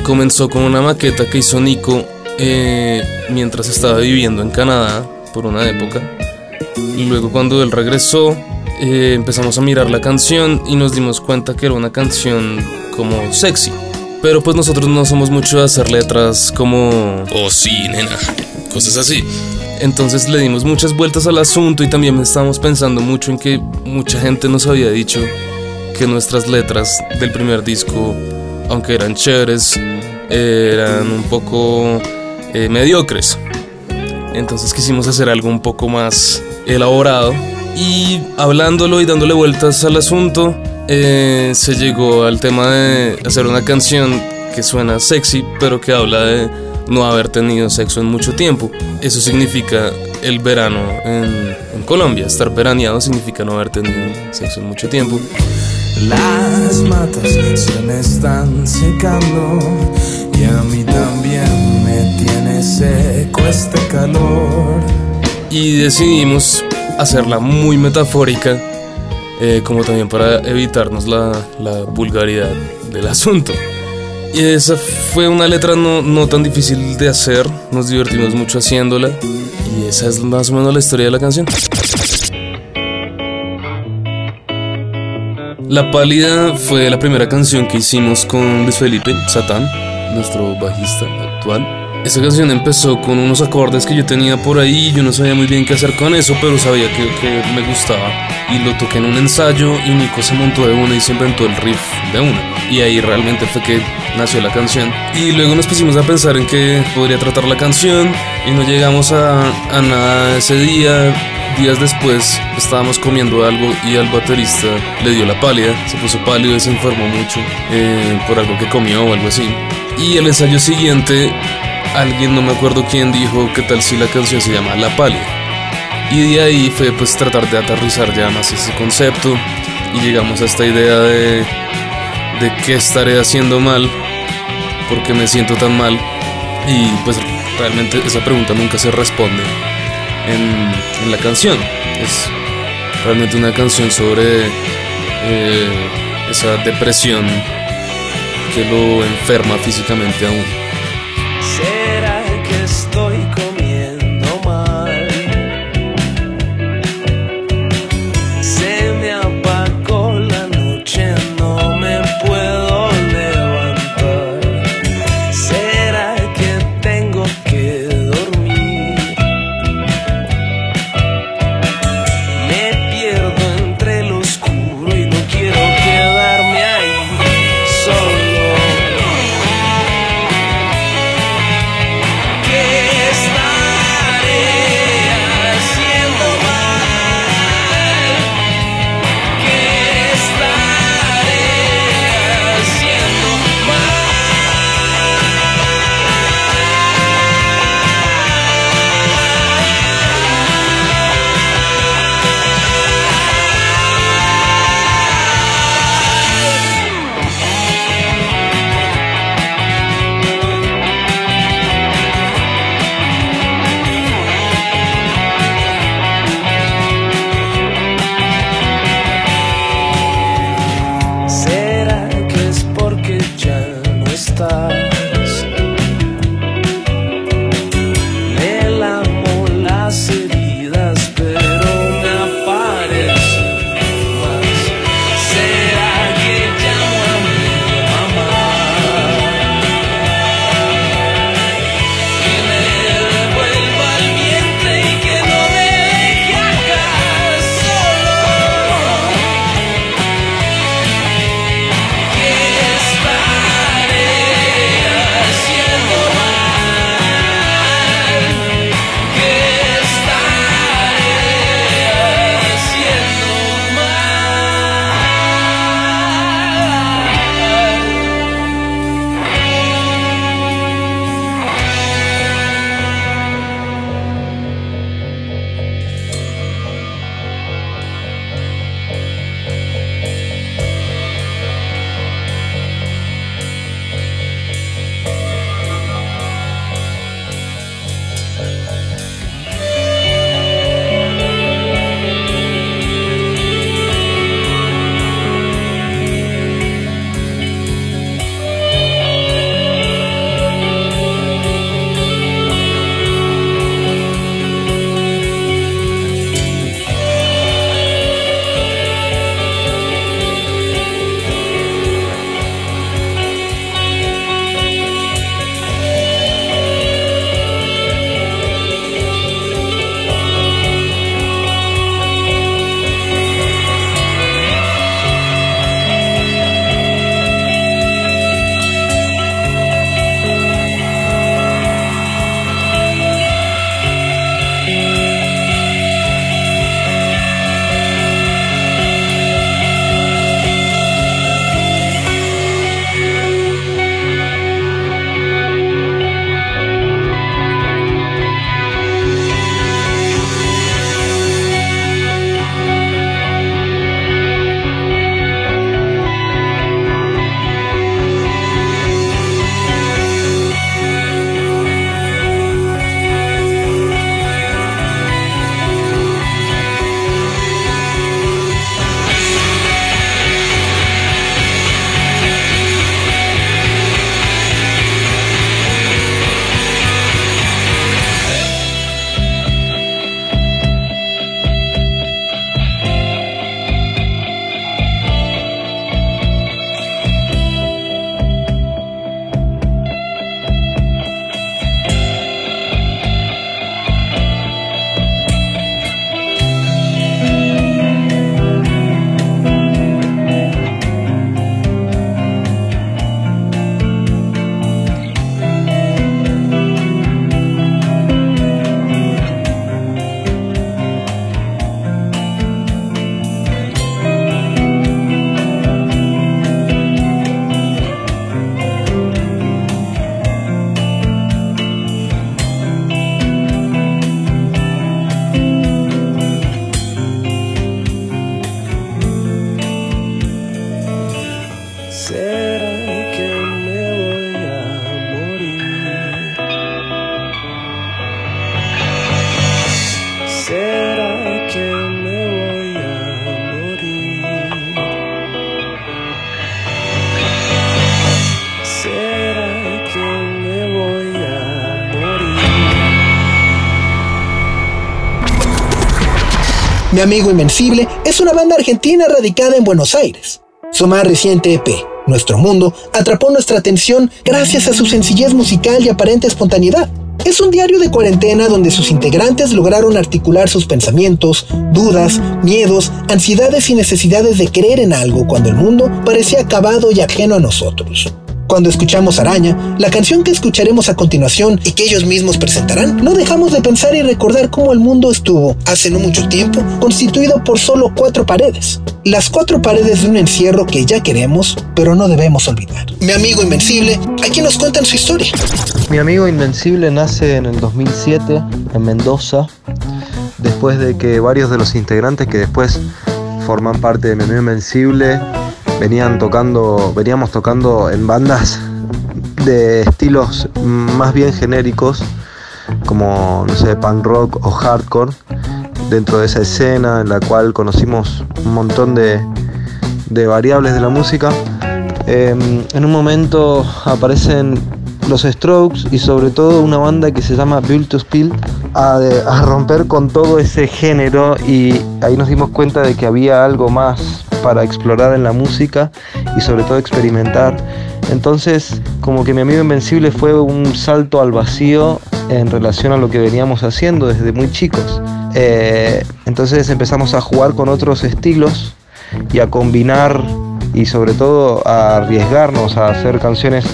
Comenzó con una maqueta que hizo Nico eh, mientras estaba viviendo en Canadá. por una época. Luego cuando él regresó, eh, empezamos a mirar la canción y nos dimos cuenta que era una canción como sexy. Pero pues nosotros no somos mucho de hacer letras como... Oh sí, nena. Cosas así. Entonces le dimos muchas vueltas al asunto y también estábamos pensando mucho en que mucha gente nos había dicho que nuestras letras del primer disco, aunque eran chéveres, eran un poco eh, mediocres. Entonces quisimos hacer algo un poco más elaborado y hablándolo y dándole vueltas al asunto, eh, se llegó al tema de hacer una canción que suena sexy, pero que habla de no haber tenido sexo en mucho tiempo. Eso significa el verano en, en Colombia. Estar veraneado significa no haber tenido sexo en mucho tiempo. Las matas se me están secando y a mí también me tiene seco este calor. Y decidimos hacerla muy metafórica, eh, como también para evitarnos la, la vulgaridad del asunto. Y esa fue una letra no, no tan difícil de hacer, nos divertimos mucho haciéndola y esa es más o menos la historia de la canción. La Pálida fue la primera canción que hicimos con Luis Felipe Satán, nuestro bajista actual. Esa canción empezó con unos acordes que yo tenía por ahí, yo no sabía muy bien qué hacer con eso, pero sabía que, que me gustaba. Y lo toqué en un ensayo y Nico se montó de una y se inventó el riff de una. Y ahí realmente fue que nació la canción. Y luego nos pusimos a pensar en qué podría tratar la canción y no llegamos a, a nada ese día. Días después estábamos comiendo algo y al baterista le dio la pálida, se puso pálido y se enfermó mucho eh, por algo que comió o algo así. Y el ensayo siguiente, alguien, no me acuerdo quién, dijo que tal si la canción se llama La Pálida. Y de ahí fue pues tratar de aterrizar ya más ese concepto y llegamos a esta idea de, de qué estaré haciendo mal, por qué me siento tan mal. Y pues realmente esa pregunta nunca se responde en, la canción. Es realmente una canción sobre eh, esa depresión que lo enferma físicamente aún. Mi amigo Invencible es una banda argentina radicada en Buenos Aires. Su más reciente EP, Nuestro Mundo, atrapó nuestra atención gracias a su sencillez musical y aparente espontaneidad. Es un diario de cuarentena donde sus integrantes lograron articular sus pensamientos, dudas, miedos, ansiedades y necesidades de creer en algo cuando el mundo parecía acabado y ajeno a nosotros. Cuando escuchamos Araña, la canción que escucharemos a continuación y que ellos mismos presentarán, no dejamos de pensar y recordar cómo el mundo estuvo, hace no mucho tiempo, constituido por solo cuatro paredes. Las cuatro paredes de un encierro que ya queremos, pero no debemos olvidar. Mi amigo Invencible, aquí nos cuentan su historia. Mi amigo Invencible nace en el 2007 en Mendoza, después de que varios de los integrantes que después forman parte de Mi amigo Invencible venían tocando, veníamos tocando en bandas de estilos más bien genéricos, como no sé, punk rock o hardcore, dentro de esa escena en la cual conocimos un montón de, de variables de la música. Eh, en un momento aparecen los Strokes y sobre todo una banda que se llama Build to Spill a romper con todo ese género y ahí nos dimos cuenta de que había algo más para explorar en la música y sobre todo experimentar. Entonces como que mi amigo Invencible fue un salto al vacío en relación a lo que veníamos haciendo desde muy chicos. Eh, entonces empezamos a jugar con otros estilos y a combinar y sobre todo a arriesgarnos a hacer canciones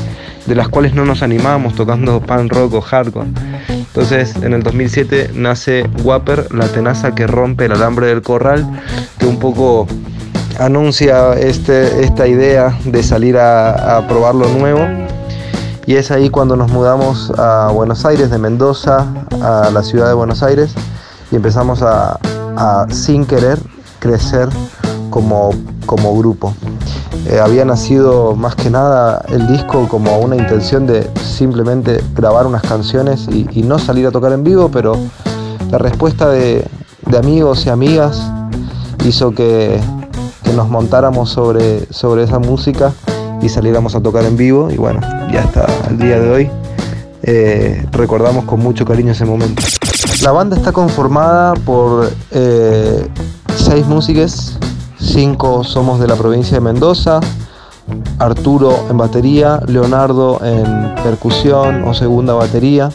de las cuales no nos animábamos tocando punk rock o hardcore. Entonces en el 2007 nace Wapper, la tenaza que rompe el alambre del corral, que un poco anuncia este, esta idea de salir a, a probar lo nuevo. Y es ahí cuando nos mudamos a Buenos Aires, de Mendoza a la ciudad de Buenos Aires, y empezamos a, sin querer, crecer como, como grupo. Eh, había nacido más que nada el disco como una intención de simplemente grabar unas canciones y, y no salir a tocar en vivo, pero la respuesta de, de amigos y amigas hizo que, que nos montáramos sobre, sobre esa música y saliéramos a tocar en vivo y bueno, ya hasta el día de hoy eh, recordamos con mucho cariño ese momento. La banda está conformada por eh, seis músicos, cinco somos de la provincia de Mendoza, Arturo en batería, Leonardo en percusión o segunda batería,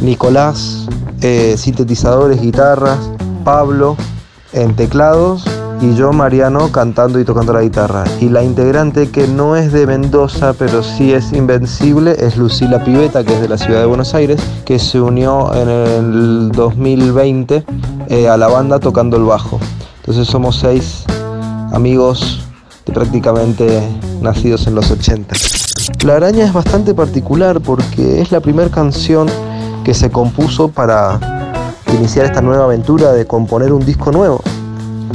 Nicolás eh, sintetizadores, guitarras, Pablo en teclados y yo Mariano cantando y tocando la guitarra. Y la integrante que no es de Mendoza pero sí es invencible es Lucila Piveta que es de la ciudad de Buenos Aires que se unió en el 2020 eh, a la banda tocando el bajo. Entonces somos seis amigos de prácticamente nacidos en los 80. La araña es bastante particular porque es la primera canción que se compuso para iniciar esta nueva aventura de componer un disco nuevo.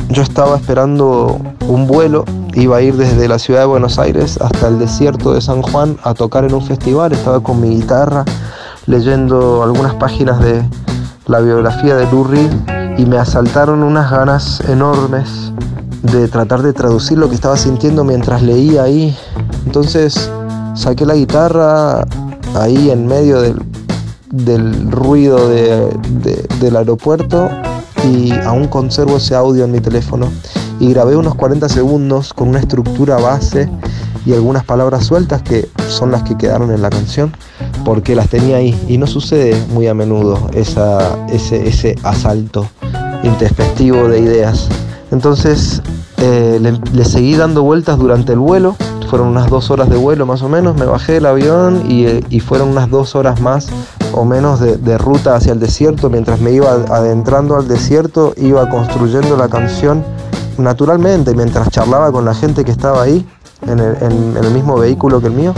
Yo estaba esperando un vuelo, iba a ir desde la ciudad de Buenos Aires hasta el desierto de San Juan a tocar en un festival, estaba con mi guitarra leyendo algunas páginas de la biografía de Reed y me asaltaron unas ganas enormes de tratar de traducir lo que estaba sintiendo mientras leía ahí. Entonces saqué la guitarra ahí en medio del, ruido de- de- del aeropuerto y aún conservo ese audio en mi teléfono. Y grabé unos 40 segundos con una estructura base y algunas palabras sueltas que son las que quedaron en la canción porque las tenía ahí. Y no sucede muy a menudo ese, ese asalto introspectivo de ideas. Entonces eh, le, seguí dando vueltas durante el vuelo, fueron unas dos horas de vuelo más o menos, me bajé del avión y, eh, y fueron unas dos horas más o menos de, ruta hacia el desierto. Mientras me iba adentrando al desierto, iba construyendo la canción naturalmente, mientras charlaba con la gente que estaba ahí, en el, en- en el mismo vehículo que el mío.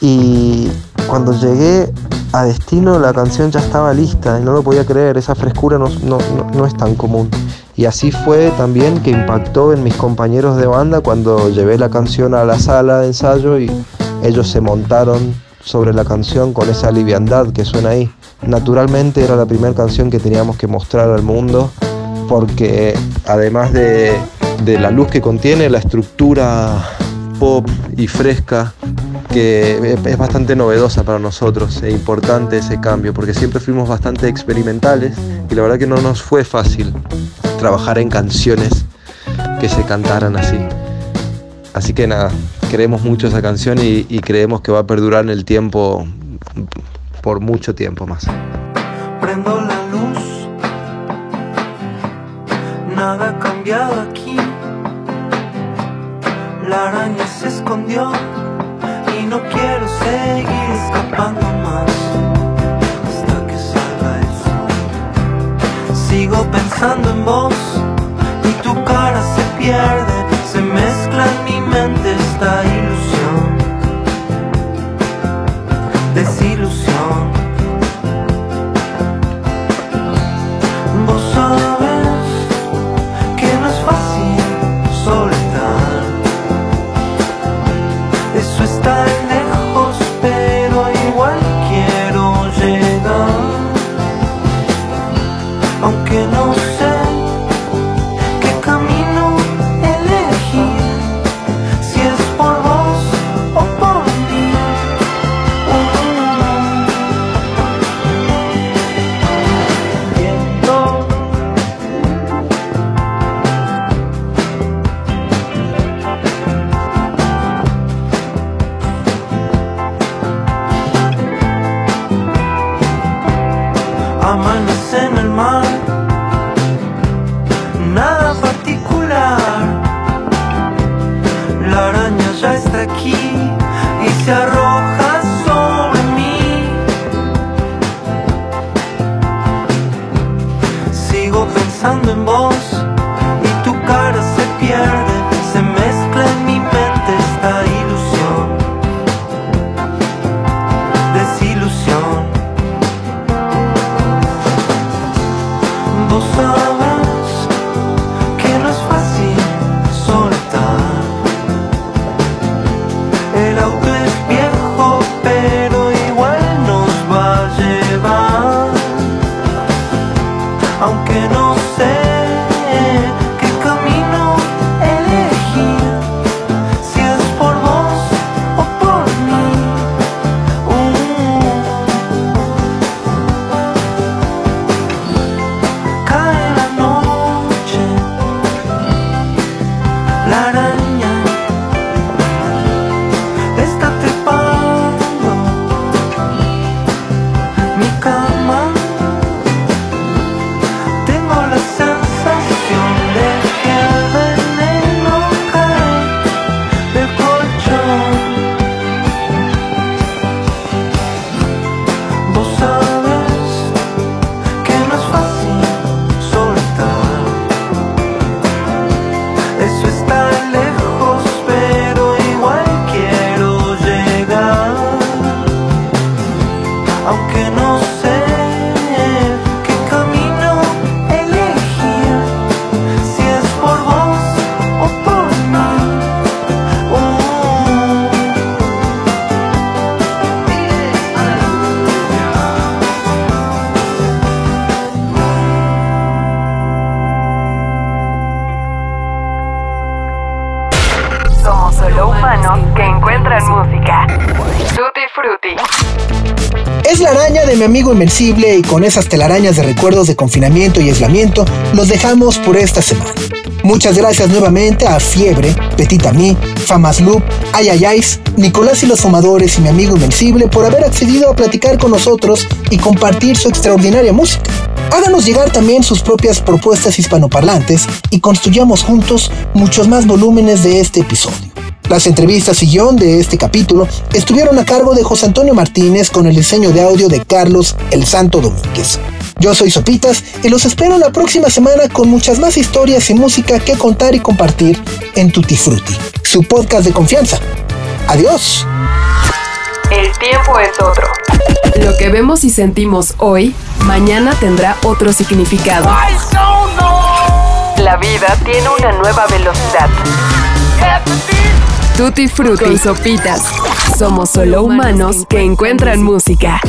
Y cuando llegué a destino, la canción ya estaba lista y no lo podía creer, esa frescura no, no- no- no es tan común. Y así fue también que impactó en mis compañeros de banda cuando llevé la canción a la sala de ensayo y ellos se montaron sobre la canción con esa liviandad que suena ahí. Naturalmente era la primera canción que teníamos que mostrar al mundo porque además de, de la luz que contiene, la estructura pop y fresca que es bastante novedosa para nosotros e importante ese cambio porque siempre fuimos bastante experimentales y la verdad que no nos fue fácil trabajar en canciones que se cantaran así. Así que nada, queremos mucho esa canción y, y creemos que va a perdurar en el tiempo por mucho tiempo más. Prendo la luz, nada ha cambiado aquí. La araña se escondió y no quiero seguir escapando más hasta que salga el sol. Sigo pensando en vos y tu cara se pierde, se mezcla en mi mente esta ilusión, desilusión. Y con esas telarañas de recuerdos de confinamiento y aislamiento los dejamos por esta semana. Muchas gracias nuevamente a Fiebre, Petit Ami, Famas Loop, Ayayais, Nicolás y los Fumadores y mi amigo Invencible por haber accedido a platicar con nosotros y compartir su extraordinaria música. Háganos llegar también sus propias propuestas hispanoparlantes y construyamos juntos muchos más volúmenes de este episodio. Las entrevistas y guion de este capítulo estuvieron a cargo de José Antonio Martínez con el diseño de audio de Carlos El Santo Domínguez. Yo soy Sopitas y los espero la próxima semana con muchas más historias y música que contar y compartir en Tutti Frutti, su podcast de confianza. Adiós. El tiempo es otro. Lo que vemos y sentimos hoy, mañana tendrá otro significado. La vida tiene una nueva velocidad. Tutti Frutti Sopitas. Somos solo humanos que encuentran música.